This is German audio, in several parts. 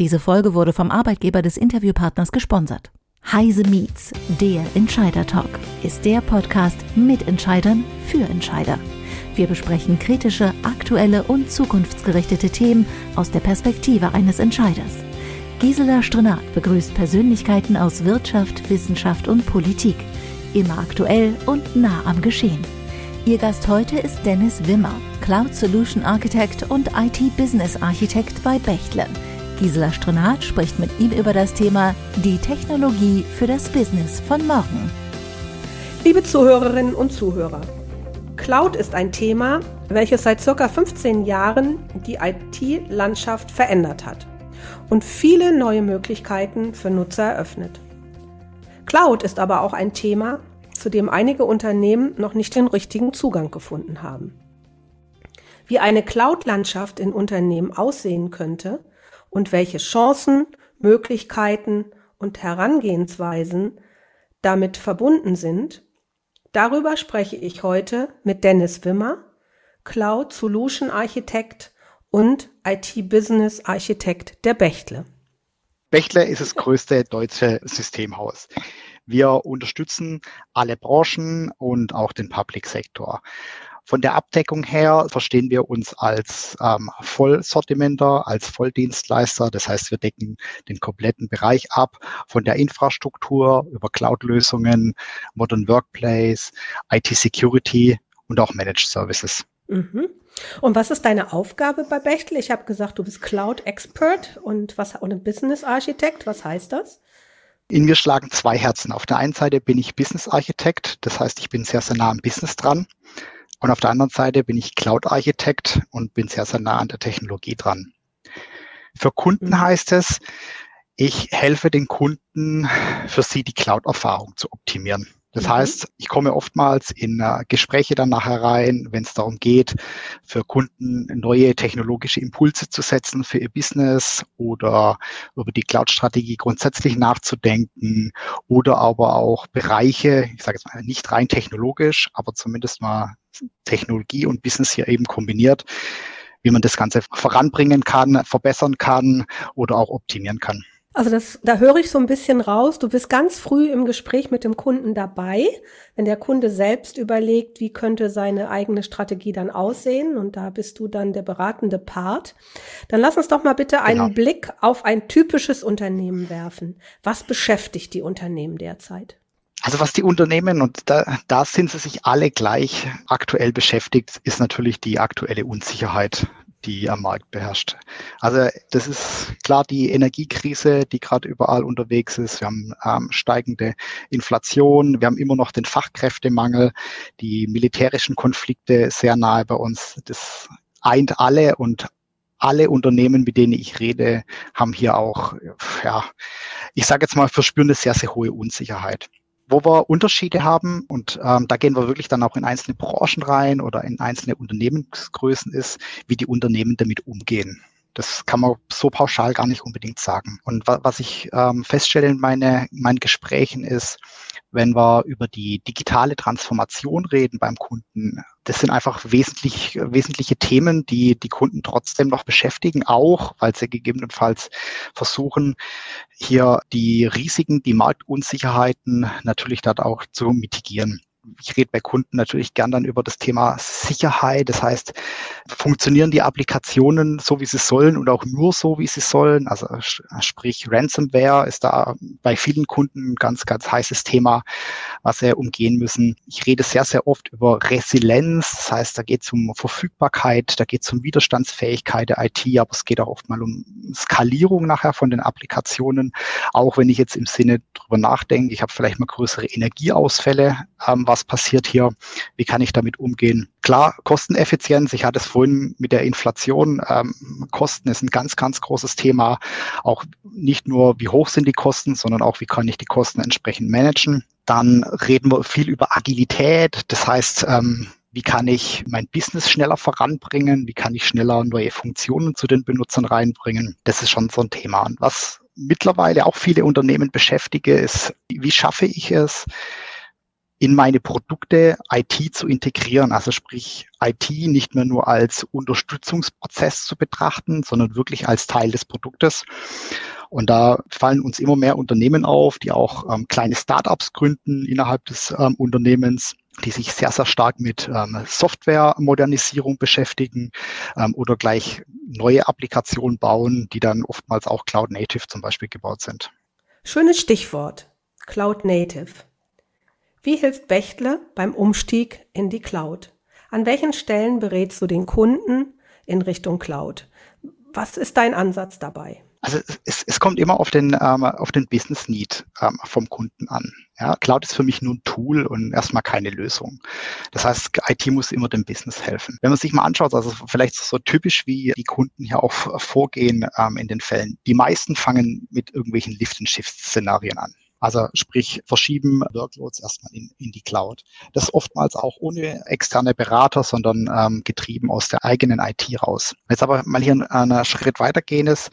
Diese Folge wurde vom Arbeitgeber des Interviewpartners gesponsert. Heise Meets, der Entscheider Talk, ist der Podcast mit Entscheidern für Entscheider. Wir besprechen kritische, aktuelle und zukunftsgerichtete Themen aus der Perspektive eines Entscheiders. Gisela Strenat begrüßt Persönlichkeiten aus Wirtschaft, Wissenschaft und Politik. Immer aktuell und nah am Geschehen. Ihr Gast heute ist Dennis Wimmer, Cloud Solution Architect und IT Business Architect bei Bechtle. Gisela Strenat spricht mit ihm über das Thema die Technologie für das Business von morgen. Liebe Zuhörerinnen und Zuhörer, Cloud ist ein Thema, welches seit ca. 15 Jahren die IT-Landschaft verändert hat und viele neue Möglichkeiten für Nutzer eröffnet. Cloud ist aber auch ein Thema, zu dem einige Unternehmen noch nicht den richtigen Zugang gefunden haben. Wie eine Cloud-Landschaft in Unternehmen aussehen könnte, und welche Chancen, Möglichkeiten und Herangehensweisen damit verbunden sind, darüber spreche ich heute mit Dennis Wimmer, Cloud Solution Architekt und IT Business Architekt der Bechtle. Bechtle ist das größte deutsche Systemhaus. Wir unterstützen alle Branchen und auch den Public Sektor. Von der Abdeckung her verstehen wir uns als ähm, Vollsortimenter, als Volldienstleister. Das heißt, wir decken den kompletten Bereich ab, von der Infrastruktur über Cloud-Lösungen, Modern Workplace, IT-Security und auch Managed Services. Mhm. Und was ist deine Aufgabe bei Bechtel? Ich habe gesagt, du bist Cloud Expert und was und ein Business Architekt. Was heißt das? In mir schlagen zwei Herzen. Auf der einen Seite bin ich Business Architekt, das heißt, ich bin sehr, sehr nah am Business dran. Und auf der anderen Seite bin ich Cloud-Architekt und bin sehr, sehr nah an der Technologie dran. Für Kunden mhm. heißt es, ich helfe den Kunden, für sie die Cloud-Erfahrung zu optimieren. Das mhm. heißt, ich komme oftmals in uh, Gespräche dann nachher rein, wenn es darum geht, für Kunden neue technologische Impulse zu setzen für ihr Business oder über die Cloud-Strategie grundsätzlich nachzudenken oder aber auch Bereiche, ich sage jetzt mal nicht rein technologisch, aber zumindest mal Technologie und Business hier eben kombiniert, wie man das Ganze voranbringen kann, verbessern kann oder auch optimieren kann. Also das, da höre ich so ein bisschen raus. Du bist ganz früh im Gespräch mit dem Kunden dabei, wenn der Kunde selbst überlegt, wie könnte seine eigene Strategie dann aussehen. Und da bist du dann der beratende Part. Dann lass uns doch mal bitte einen genau. Blick auf ein typisches Unternehmen werfen. Was beschäftigt die Unternehmen derzeit? Also was die Unternehmen, und da, da sind sie sich alle gleich aktuell beschäftigt, ist natürlich die aktuelle Unsicherheit, die am Markt beherrscht. Also das ist klar die Energiekrise, die gerade überall unterwegs ist. Wir haben ähm, steigende Inflation, wir haben immer noch den Fachkräftemangel, die militärischen Konflikte sehr nahe bei uns. Das eint alle und alle Unternehmen, mit denen ich rede, haben hier auch, ja, ich sage jetzt mal, verspüren eine sehr, sehr hohe Unsicherheit wo wir Unterschiede haben und ähm, da gehen wir wirklich dann auch in einzelne Branchen rein oder in einzelne Unternehmensgrößen ist, wie die Unternehmen damit umgehen. Das kann man so pauschal gar nicht unbedingt sagen. Und wa was ich ähm, feststelle in, meine, in meinen Gesprächen ist, wenn wir über die digitale Transformation reden beim Kunden. Das sind einfach wesentlich, wesentliche Themen, die die Kunden trotzdem noch beschäftigen, auch weil sie gegebenenfalls versuchen, hier die Risiken, die Marktunsicherheiten natürlich dort auch zu mitigieren ich rede bei Kunden natürlich gern dann über das Thema Sicherheit. Das heißt, funktionieren die Applikationen so, wie sie sollen und auch nur so, wie sie sollen? Also sprich, Ransomware ist da bei vielen Kunden ein ganz, ganz heißes Thema, was sie umgehen müssen. Ich rede sehr, sehr oft über Resilienz. Das heißt, da geht es um Verfügbarkeit, da geht es um Widerstandsfähigkeit der IT, aber es geht auch oft mal um Skalierung nachher von den Applikationen. Auch wenn ich jetzt im Sinne drüber nachdenke, ich habe vielleicht mal größere Energieausfälle, ähm, was passiert hier, wie kann ich damit umgehen. Klar, Kosteneffizienz, ich hatte es vorhin mit der Inflation, ähm, Kosten ist ein ganz, ganz großes Thema. Auch nicht nur, wie hoch sind die Kosten, sondern auch, wie kann ich die Kosten entsprechend managen. Dann reden wir viel über Agilität, das heißt, ähm, wie kann ich mein Business schneller voranbringen? Wie kann ich schneller neue Funktionen zu den Benutzern reinbringen? Das ist schon so ein Thema. Und was mittlerweile auch viele Unternehmen beschäftige, ist, wie schaffe ich es, in meine Produkte IT zu integrieren, also sprich IT nicht mehr nur als Unterstützungsprozess zu betrachten, sondern wirklich als Teil des Produktes. Und da fallen uns immer mehr Unternehmen auf, die auch ähm, kleine Startups gründen innerhalb des ähm, Unternehmens die sich sehr, sehr stark mit ähm, Softwaremodernisierung beschäftigen ähm, oder gleich neue Applikationen bauen, die dann oftmals auch Cloud Native zum Beispiel gebaut sind. Schönes Stichwort, Cloud Native. Wie hilft Bechtle beim Umstieg in die Cloud? An welchen Stellen berätst du den Kunden in Richtung Cloud? Was ist dein Ansatz dabei? Also es, es kommt immer auf den, ähm, auf den Business Need ähm, vom Kunden an. Ja, Cloud ist für mich nur ein Tool und erstmal keine Lösung. Das heißt, IT muss immer dem Business helfen. Wenn man sich mal anschaut, also vielleicht so typisch, wie die Kunden hier auch vorgehen ähm, in den Fällen. Die meisten fangen mit irgendwelchen Lift-and-Shift-Szenarien an. Also sprich, verschieben Workloads erstmal in, in die Cloud. Das oftmals auch ohne externe Berater, sondern ähm, getrieben aus der eigenen IT raus. Jetzt aber mal hier einen Schritt weitergehen ist.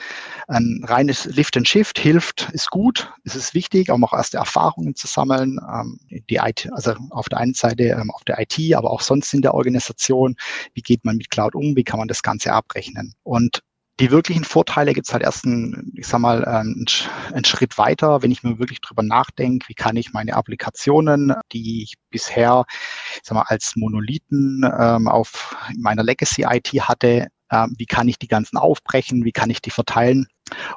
Ein reines Lift and Shift hilft, ist gut, ist es wichtig, um auch erste Erfahrungen zu sammeln. Ähm, die IT, also auf der einen Seite ähm, auf der IT, aber auch sonst in der Organisation. Wie geht man mit Cloud um? Wie kann man das Ganze abrechnen? Und die wirklichen Vorteile gibt es halt erst einen, ich sag mal, einen, einen Schritt weiter, wenn ich mir wirklich drüber nachdenke, wie kann ich meine Applikationen, die ich bisher ich sag mal, als Monolithen ähm, auf meiner Legacy-IT hatte, äh, wie kann ich die ganzen aufbrechen, wie kann ich die verteilen?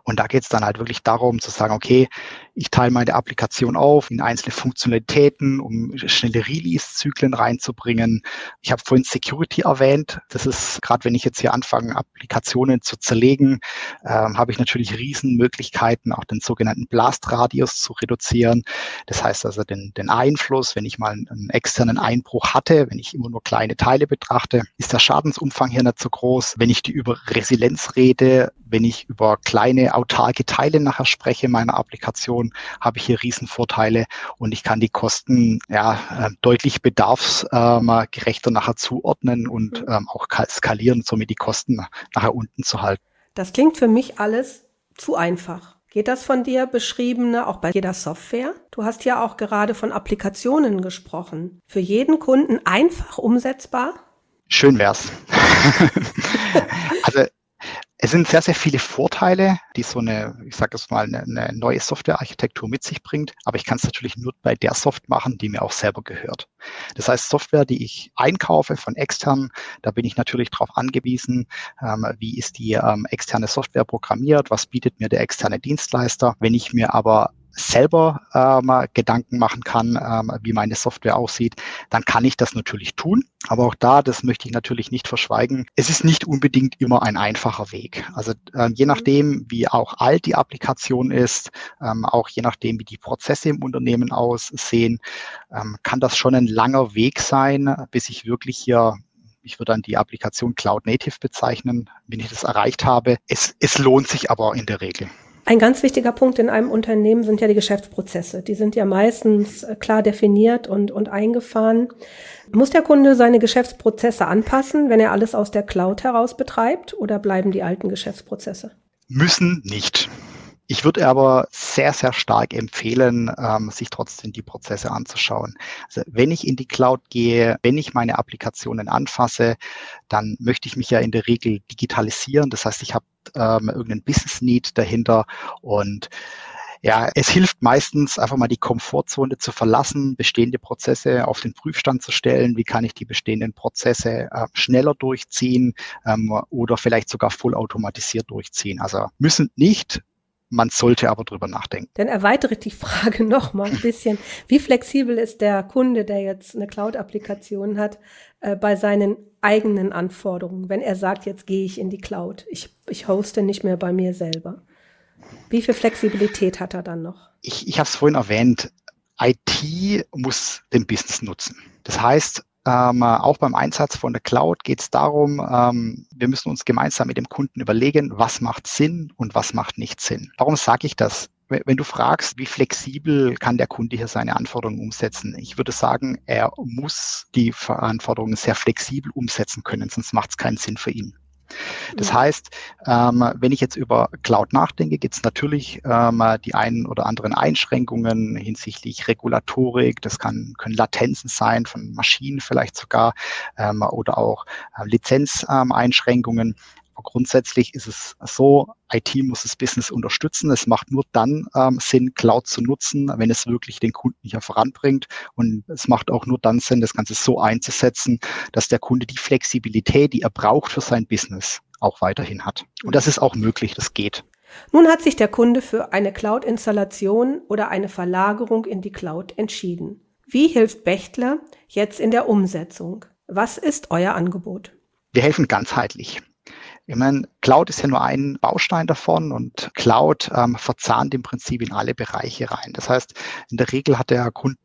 Und da geht es dann halt wirklich darum zu sagen, okay, ich teile meine Applikation auf in einzelne Funktionalitäten, um schnelle Release-Zyklen reinzubringen. Ich habe vorhin Security erwähnt. Das ist, gerade wenn ich jetzt hier anfange, Applikationen zu zerlegen, ähm, habe ich natürlich Riesenmöglichkeiten, auch den sogenannten Blast-Radius zu reduzieren. Das heißt also den, den Einfluss, wenn ich mal einen externen Einbruch hatte, wenn ich immer nur kleine Teile betrachte, ist der Schadensumfang hier nicht so groß. Wenn ich die über Resilienz rede, wenn ich über kleine autarke Teile nachher spreche meiner Applikation, habe ich hier Riesenvorteile und ich kann die Kosten ja, ähm, deutlich bedarfsgerechter nachher zuordnen und mhm. ähm, auch skalieren, somit die Kosten nachher unten zu halten. Das klingt für mich alles zu einfach. Geht das von dir beschriebene auch bei jeder Software? Du hast ja auch gerade von Applikationen gesprochen. Für jeden Kunden einfach umsetzbar? Schön wär's. es sind sehr, sehr viele Vorteile, die so eine, ich sage es mal, eine, eine neue Softwarearchitektur mit sich bringt. Aber ich kann es natürlich nur bei der Software machen, die mir auch selber gehört. Das heißt, Software, die ich einkaufe von extern, da bin ich natürlich darauf angewiesen, ähm, wie ist die ähm, externe Software programmiert, was bietet mir der externe Dienstleister. Wenn ich mir aber selber ähm, Gedanken machen kann, ähm, wie meine Software aussieht, dann kann ich das natürlich tun. Aber auch da, das möchte ich natürlich nicht verschweigen, es ist nicht unbedingt immer ein einfacher Weg. Also äh, je nachdem, wie auch alt die Applikation ist, ähm, auch je nachdem, wie die Prozesse im Unternehmen aussehen, ähm, kann das schon ein langer Weg sein, bis ich wirklich hier ich würde dann die Applikation Cloud Native bezeichnen, wenn ich das erreicht habe. Es, es lohnt sich aber in der Regel. Ein ganz wichtiger Punkt in einem Unternehmen sind ja die Geschäftsprozesse. Die sind ja meistens äh, klar definiert und, und eingefahren. Muss der Kunde seine Geschäftsprozesse anpassen, wenn er alles aus der Cloud heraus betreibt oder bleiben die alten Geschäftsprozesse? Müssen nicht. Ich würde aber sehr, sehr stark empfehlen, ähm, sich trotzdem die Prozesse anzuschauen. Also wenn ich in die Cloud gehe, wenn ich meine Applikationen anfasse, dann möchte ich mich ja in der Regel digitalisieren. Das heißt, ich habe ähm, irgendeinen Business Need dahinter und ja, es hilft meistens einfach mal die Komfortzone zu verlassen, bestehende Prozesse auf den Prüfstand zu stellen. Wie kann ich die bestehenden Prozesse äh, schneller durchziehen ähm, oder vielleicht sogar vollautomatisiert durchziehen? Also müssen nicht, man sollte aber drüber nachdenken. Dann erweitere die Frage noch mal ein bisschen. Wie flexibel ist der Kunde, der jetzt eine Cloud-Applikation hat, äh, bei seinen eigenen Anforderungen, wenn er sagt, jetzt gehe ich in die Cloud, ich, ich hoste nicht mehr bei mir selber? Wie viel Flexibilität hat er dann noch? Ich, ich habe es vorhin erwähnt, IT muss den Business nutzen. Das heißt, ähm, auch beim Einsatz von der Cloud geht es darum, ähm, wir müssen uns gemeinsam mit dem Kunden überlegen, was macht Sinn und was macht nicht Sinn. Warum sage ich das? Wenn du fragst, wie flexibel kann der Kunde hier seine Anforderungen umsetzen, ich würde sagen, er muss die Anforderungen sehr flexibel umsetzen können, sonst macht es keinen Sinn für ihn. Das mhm. heißt, ähm, wenn ich jetzt über Cloud nachdenke, gibt es natürlich ähm, die einen oder anderen Einschränkungen hinsichtlich Regulatorik. Das kann, können Latenzen sein von Maschinen vielleicht sogar ähm, oder auch äh, Lizenzeinschränkungen. Aber grundsätzlich ist es so, IT muss das Business unterstützen. Es macht nur dann ähm, Sinn, Cloud zu nutzen, wenn es wirklich den Kunden hier voranbringt. Und es macht auch nur dann Sinn, das Ganze so einzusetzen, dass der Kunde die Flexibilität, die er braucht für sein Business, auch weiterhin hat. Und das ist auch möglich, das geht. Nun hat sich der Kunde für eine Cloud-Installation oder eine Verlagerung in die Cloud entschieden. Wie hilft Bechtler jetzt in der Umsetzung? Was ist euer Angebot? Wir helfen ganzheitlich. Ich meine, Cloud ist ja nur ein Baustein davon und Cloud ähm, verzahnt im Prinzip in alle Bereiche rein. Das heißt, in der Regel hat der Kunde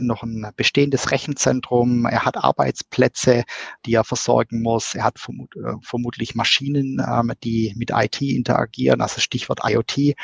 noch ein bestehendes Rechenzentrum, er hat Arbeitsplätze, die er versorgen muss, er hat vermut, äh, vermutlich Maschinen, ähm, die mit IT interagieren, also Stichwort IoT.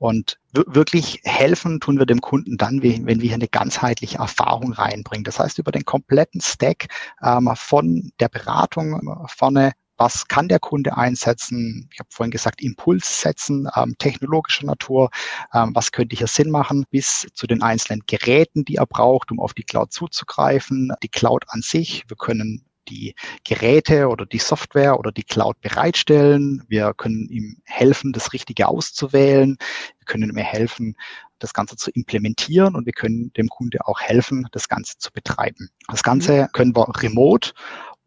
Und wirklich helfen tun wir dem Kunden dann, wenn wir hier eine ganzheitliche Erfahrung reinbringen. Das heißt, über den kompletten Stack ähm, von der Beratung vorne was kann der Kunde einsetzen? Ich habe vorhin gesagt, Impuls setzen, ähm, technologischer Natur, ähm, was könnte hier Sinn machen, bis zu den einzelnen Geräten, die er braucht, um auf die Cloud zuzugreifen, die Cloud an sich. Wir können die Geräte oder die Software oder die Cloud bereitstellen. Wir können ihm helfen, das Richtige auszuwählen. Wir können ihm helfen, das Ganze zu implementieren und wir können dem Kunde auch helfen, das Ganze zu betreiben. Das Ganze mhm. können wir remote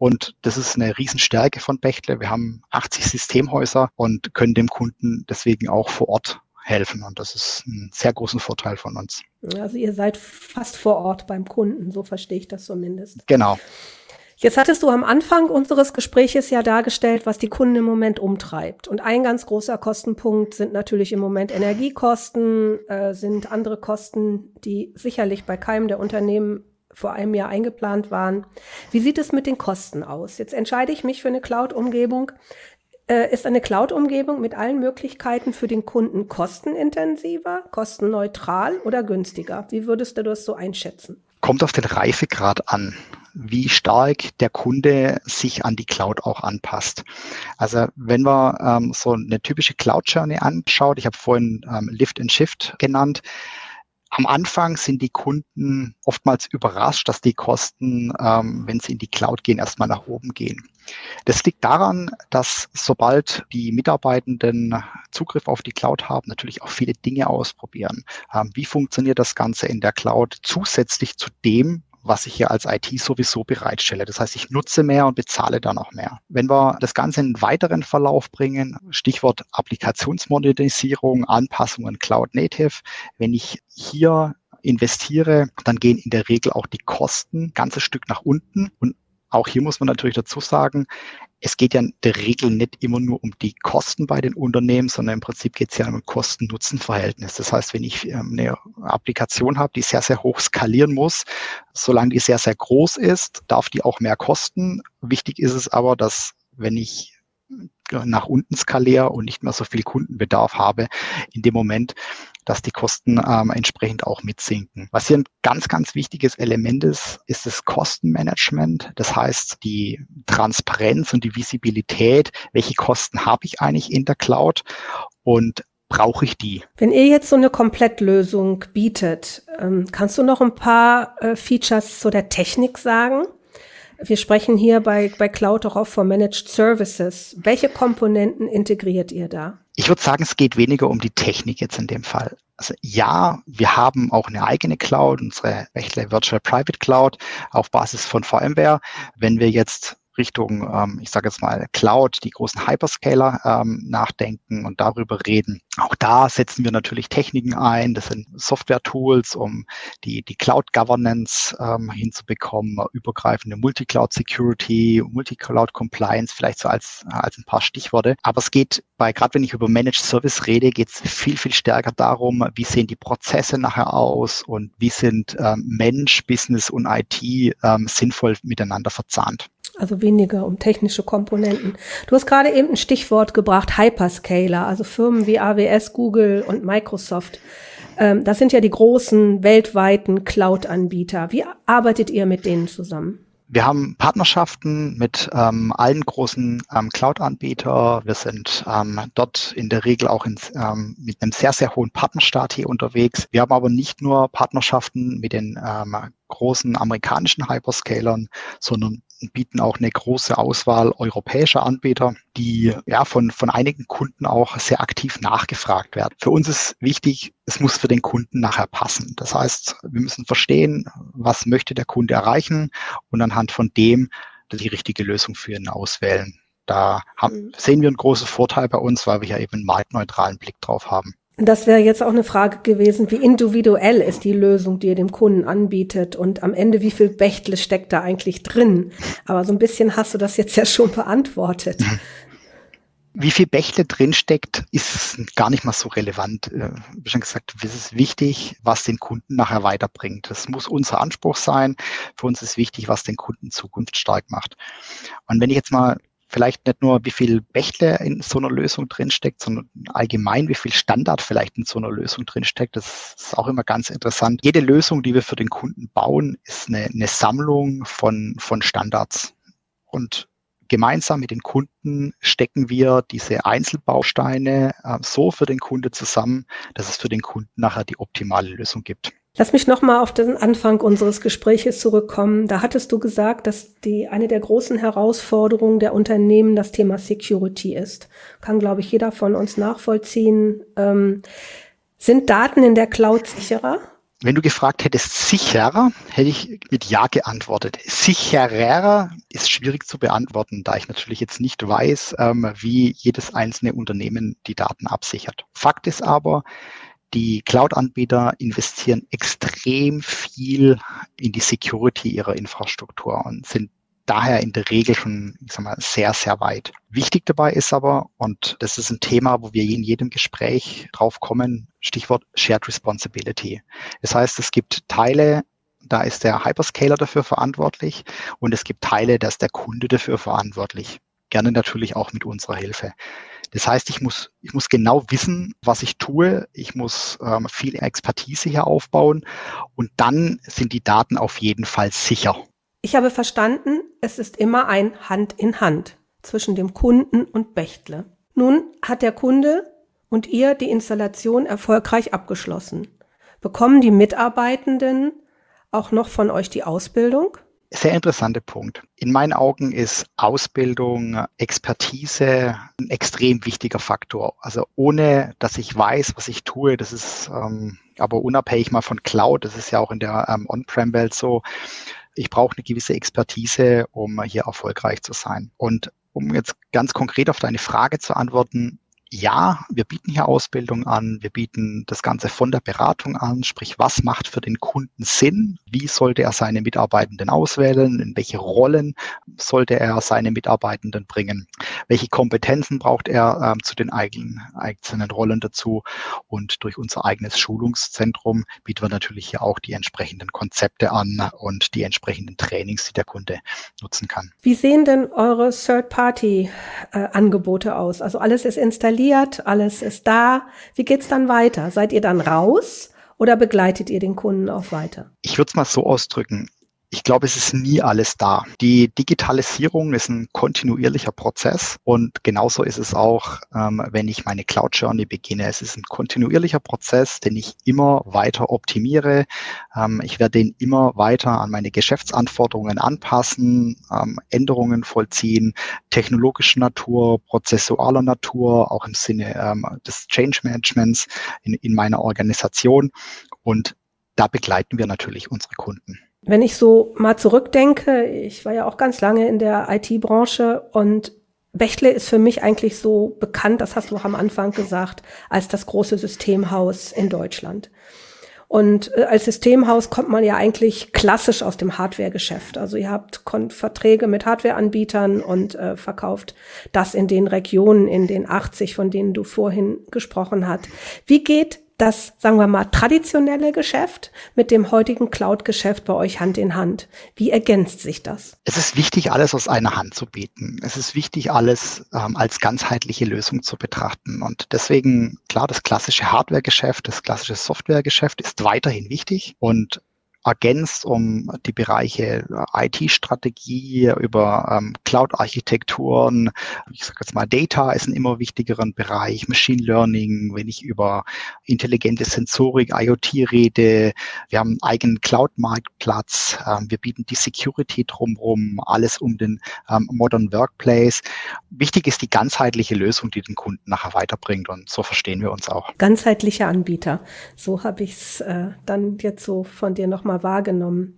und das ist eine Riesenstärke von Bechtle. Wir haben 80 Systemhäuser und können dem Kunden deswegen auch vor Ort helfen. Und das ist ein sehr großen Vorteil von uns. Also ihr seid fast vor Ort beim Kunden, so verstehe ich das zumindest. Genau. Jetzt hattest du am Anfang unseres Gespräches ja dargestellt, was die Kunden im Moment umtreibt. Und ein ganz großer Kostenpunkt sind natürlich im Moment Energiekosten, äh, sind andere Kosten, die sicherlich bei keinem der Unternehmen vor einem Jahr eingeplant waren. Wie sieht es mit den Kosten aus? Jetzt entscheide ich mich für eine Cloud-Umgebung. Äh, ist eine Cloud-Umgebung mit allen Möglichkeiten für den Kunden kostenintensiver, kostenneutral oder günstiger? Wie würdest du das so einschätzen? Kommt auf den Reifegrad an wie stark der Kunde sich an die Cloud auch anpasst. Also wenn man ähm, so eine typische Cloud Journey anschaut, ich habe vorhin ähm, Lift and Shift genannt, am Anfang sind die Kunden oftmals überrascht, dass die Kosten, ähm, wenn sie in die Cloud gehen, erstmal nach oben gehen. Das liegt daran, dass sobald die Mitarbeitenden Zugriff auf die Cloud haben, natürlich auch viele Dinge ausprobieren. Ähm, wie funktioniert das Ganze in der Cloud zusätzlich zu dem, was ich hier als IT sowieso bereitstelle. Das heißt, ich nutze mehr und bezahle dann auch mehr. Wenn wir das Ganze in einen weiteren Verlauf bringen, Stichwort Applikationsmodernisierung, Anpassungen Cloud Native, wenn ich hier investiere, dann gehen in der Regel auch die Kosten ein ganzes Stück nach unten und auch hier muss man natürlich dazu sagen, es geht ja in der Regel nicht immer nur um die Kosten bei den Unternehmen, sondern im Prinzip geht es ja um ein Kosten-Nutzen-Verhältnis. Das heißt, wenn ich ähm, eine Applikation habe, die sehr, sehr hoch skalieren muss, solange die sehr, sehr groß ist, darf die auch mehr kosten. Wichtig ist es aber, dass wenn ich nach unten skaliere und nicht mehr so viel Kundenbedarf habe, in dem Moment dass die Kosten ähm, entsprechend auch mitsinken. Was hier ein ganz, ganz wichtiges Element ist, ist das Kostenmanagement. Das heißt, die Transparenz und die Visibilität, welche Kosten habe ich eigentlich in der Cloud und brauche ich die? Wenn ihr jetzt so eine Komplettlösung bietet, ähm, kannst du noch ein paar äh, Features zu der Technik sagen? Wir sprechen hier bei, bei Cloud auch oft von Managed Services. Welche Komponenten integriert ihr da? Ich würde sagen, es geht weniger um die Technik jetzt in dem Fall. Also ja, wir haben auch eine eigene Cloud, unsere Rechtler Virtual Private Cloud auf Basis von VMware. Wenn wir jetzt Richtung, ähm, ich sage jetzt mal, Cloud, die großen Hyperscaler ähm, nachdenken und darüber reden. Auch da setzen wir natürlich Techniken ein. Das sind Software-Tools, um die, die Cloud-Governance ähm, hinzubekommen, übergreifende Multi-Cloud-Security, Multi-Cloud-Compliance, vielleicht so als, als ein paar Stichworte. Aber es geht bei, gerade wenn ich über Managed Service rede, geht es viel, viel stärker darum, wie sehen die Prozesse nachher aus und wie sind ähm, Mensch, Business und IT ähm, sinnvoll miteinander verzahnt. Also weniger um technische Komponenten. Du hast gerade eben ein Stichwort gebracht, Hyperscaler, also Firmen wie AWS, Google und Microsoft. Ähm, das sind ja die großen weltweiten Cloud-Anbieter. Wie arbeitet ihr mit denen zusammen? Wir haben Partnerschaften mit ähm, allen großen ähm, Cloud-Anbietern. Wir sind ähm, dort in der Regel auch in, ähm, mit einem sehr, sehr hohen Partnerstaat hier unterwegs. Wir haben aber nicht nur Partnerschaften mit den ähm, großen amerikanischen Hyperscalern, sondern bieten auch eine große Auswahl europäischer Anbieter, die ja von, von einigen Kunden auch sehr aktiv nachgefragt werden. Für uns ist wichtig, es muss für den Kunden nachher passen. Das heißt, wir müssen verstehen, was möchte der Kunde erreichen und anhand von dem die richtige Lösung für ihn auswählen. Da haben, mhm. sehen wir einen großen Vorteil bei uns, weil wir ja eben einen marktneutralen Blick drauf haben. Das wäre jetzt auch eine Frage gewesen, wie individuell ist die Lösung, die ihr dem Kunden anbietet und am Ende, wie viel Bechtle steckt da eigentlich drin? Aber so ein bisschen hast du das jetzt ja schon beantwortet. Wie viel Bächle drinsteckt, ist gar nicht mal so relevant. Äh, wie schon gesagt, es ist wichtig, was den Kunden nachher weiterbringt. Das muss unser Anspruch sein. Für uns ist wichtig, was den Kunden zukunftsstark macht. Und wenn ich jetzt mal vielleicht nicht nur, wie viel Bächle in so einer Lösung drinsteckt, sondern allgemein, wie viel Standard vielleicht in so einer Lösung drinsteckt. Das ist auch immer ganz interessant. Jede Lösung, die wir für den Kunden bauen, ist eine, eine Sammlung von, von Standards. Und gemeinsam mit den Kunden stecken wir diese Einzelbausteine äh, so für den Kunde zusammen, dass es für den Kunden nachher die optimale Lösung gibt. Lass mich nochmal auf den Anfang unseres Gespräches zurückkommen. Da hattest du gesagt, dass die, eine der großen Herausforderungen der Unternehmen das Thema Security ist. Kann, glaube ich, jeder von uns nachvollziehen. Ähm, sind Daten in der Cloud sicherer? Wenn du gefragt hättest, sicherer, hätte ich mit Ja geantwortet. Sicherer ist schwierig zu beantworten, da ich natürlich jetzt nicht weiß, ähm, wie jedes einzelne Unternehmen die Daten absichert. Fakt ist aber, die Cloud-Anbieter investieren extrem viel in die Security ihrer Infrastruktur und sind daher in der Regel schon, ich sag mal, sehr, sehr weit. Wichtig dabei ist aber, und das ist ein Thema, wo wir in jedem Gespräch drauf kommen, Stichwort Shared Responsibility. Das heißt, es gibt Teile, da ist der Hyperscaler dafür verantwortlich und es gibt Teile, da ist der Kunde dafür verantwortlich. Gerne natürlich auch mit unserer Hilfe. Das heißt, ich muss, ich muss genau wissen, was ich tue. Ich muss ähm, viel Expertise hier aufbauen und dann sind die Daten auf jeden Fall sicher. Ich habe verstanden, es ist immer ein Hand in Hand zwischen dem Kunden und Bechtle. Nun hat der Kunde und ihr die Installation erfolgreich abgeschlossen. Bekommen die Mitarbeitenden auch noch von euch die Ausbildung? Sehr interessanter Punkt. In meinen Augen ist Ausbildung, Expertise ein extrem wichtiger Faktor. Also ohne, dass ich weiß, was ich tue, das ist ähm, aber unabhängig mal von Cloud, das ist ja auch in der ähm, On-Prem-Welt so. Ich brauche eine gewisse Expertise, um hier erfolgreich zu sein. Und um jetzt ganz konkret auf deine Frage zu antworten, ja, wir bieten hier Ausbildung an, wir bieten das Ganze von der Beratung an, sprich, was macht für den Kunden Sinn, wie sollte er seine Mitarbeitenden auswählen, in welche Rollen sollte er seine Mitarbeitenden bringen, welche Kompetenzen braucht er ähm, zu den eigenen, einzelnen Rollen dazu? Und durch unser eigenes Schulungszentrum bieten wir natürlich hier auch die entsprechenden Konzepte an und die entsprechenden Trainings, die der Kunde nutzen kann. Wie sehen denn eure Third-Party-Angebote äh, aus? Also alles ist installiert installiert, alles ist da. Wie geht's dann weiter? Seid ihr dann raus oder begleitet ihr den Kunden auch weiter? Ich würde es mal so ausdrücken ich glaube, es ist nie alles da. Die Digitalisierung ist ein kontinuierlicher Prozess und genauso ist es auch, ähm, wenn ich meine Cloud Journey beginne. Es ist ein kontinuierlicher Prozess, den ich immer weiter optimiere. Ähm, ich werde den immer weiter an meine Geschäftsanforderungen anpassen, ähm, Änderungen vollziehen, technologischer Natur, prozessualer Natur, auch im Sinne ähm, des Change Managements in, in meiner Organisation. Und da begleiten wir natürlich unsere Kunden. Wenn ich so mal zurückdenke, ich war ja auch ganz lange in der IT-Branche und Bechtle ist für mich eigentlich so bekannt, das hast du auch am Anfang gesagt, als das große Systemhaus in Deutschland. Und äh, als Systemhaus kommt man ja eigentlich klassisch aus dem Hardware-Geschäft. Also ihr habt Kon Verträge mit Hardware-Anbietern und äh, verkauft das in den Regionen, in den 80, von denen du vorhin gesprochen hast. Wie geht das, sagen wir mal, traditionelle Geschäft mit dem heutigen Cloud-Geschäft bei euch Hand in Hand? Wie ergänzt sich das? Es ist wichtig, alles aus einer Hand zu bieten. Es ist wichtig, alles ähm, als ganzheitliche Lösung zu betrachten. Und deswegen, klar, das klassische Hardware-Geschäft, das klassische Software-Geschäft ist weiterhin wichtig. Und ergänzt um die Bereiche IT-Strategie über ähm, Cloud-Architekturen. Ich sage jetzt mal, Data ist ein immer wichtigeren Bereich, Machine Learning, wenn ich über intelligente Sensorik, IoT rede. Wir haben einen eigenen Cloud-Marktplatz. Ähm, wir bieten die Security drumherum, alles um den ähm, Modern Workplace. Wichtig ist die ganzheitliche Lösung, die den Kunden nachher weiterbringt und so verstehen wir uns auch. Ganzheitlicher Anbieter. So habe ich es äh, dann jetzt so von dir nochmal wahrgenommen.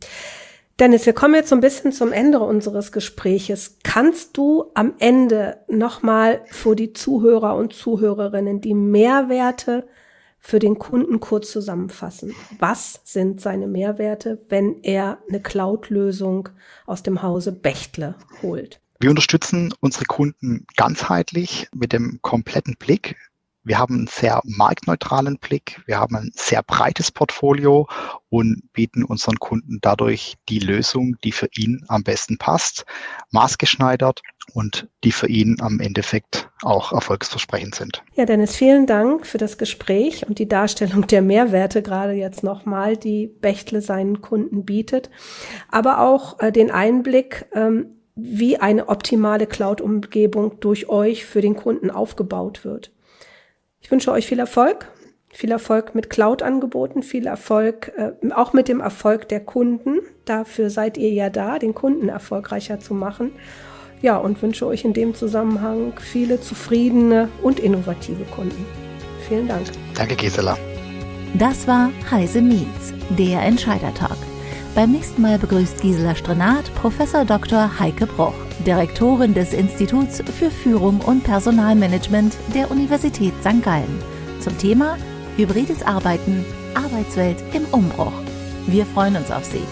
Dennis, wir kommen jetzt so ein bisschen zum Ende unseres Gespräches. Kannst du am Ende nochmal für die Zuhörer und Zuhörerinnen die Mehrwerte für den Kunden kurz zusammenfassen? Was sind seine Mehrwerte, wenn er eine Cloud-Lösung aus dem Hause Bechtle holt? Wir unterstützen unsere Kunden ganzheitlich mit dem kompletten Blick wir haben einen sehr marktneutralen Blick, wir haben ein sehr breites Portfolio und bieten unseren Kunden dadurch die Lösung, die für ihn am besten passt, maßgeschneidert und die für ihn am Endeffekt auch erfolgsversprechend sind. Ja, Dennis, vielen Dank für das Gespräch und die Darstellung der Mehrwerte gerade jetzt nochmal, die Bechtle seinen Kunden bietet, aber auch äh, den Einblick, ähm, wie eine optimale Cloud-Umgebung durch euch für den Kunden aufgebaut wird. Ich wünsche euch viel Erfolg, viel Erfolg mit Cloud-Angeboten, viel Erfolg äh, auch mit dem Erfolg der Kunden. Dafür seid ihr ja da, den Kunden erfolgreicher zu machen. Ja, und wünsche euch in dem Zusammenhang viele zufriedene und innovative Kunden. Vielen Dank. Danke, Gisela. Das war Heise Meets, der Entscheider-Talk. Beim nächsten Mal begrüßt Gisela Strenat Professor Dr. Heike Bruch. Direktorin des Instituts für Führung und Personalmanagement der Universität St. Gallen, zum Thema Hybrides Arbeiten, Arbeitswelt im Umbruch. Wir freuen uns auf Sie.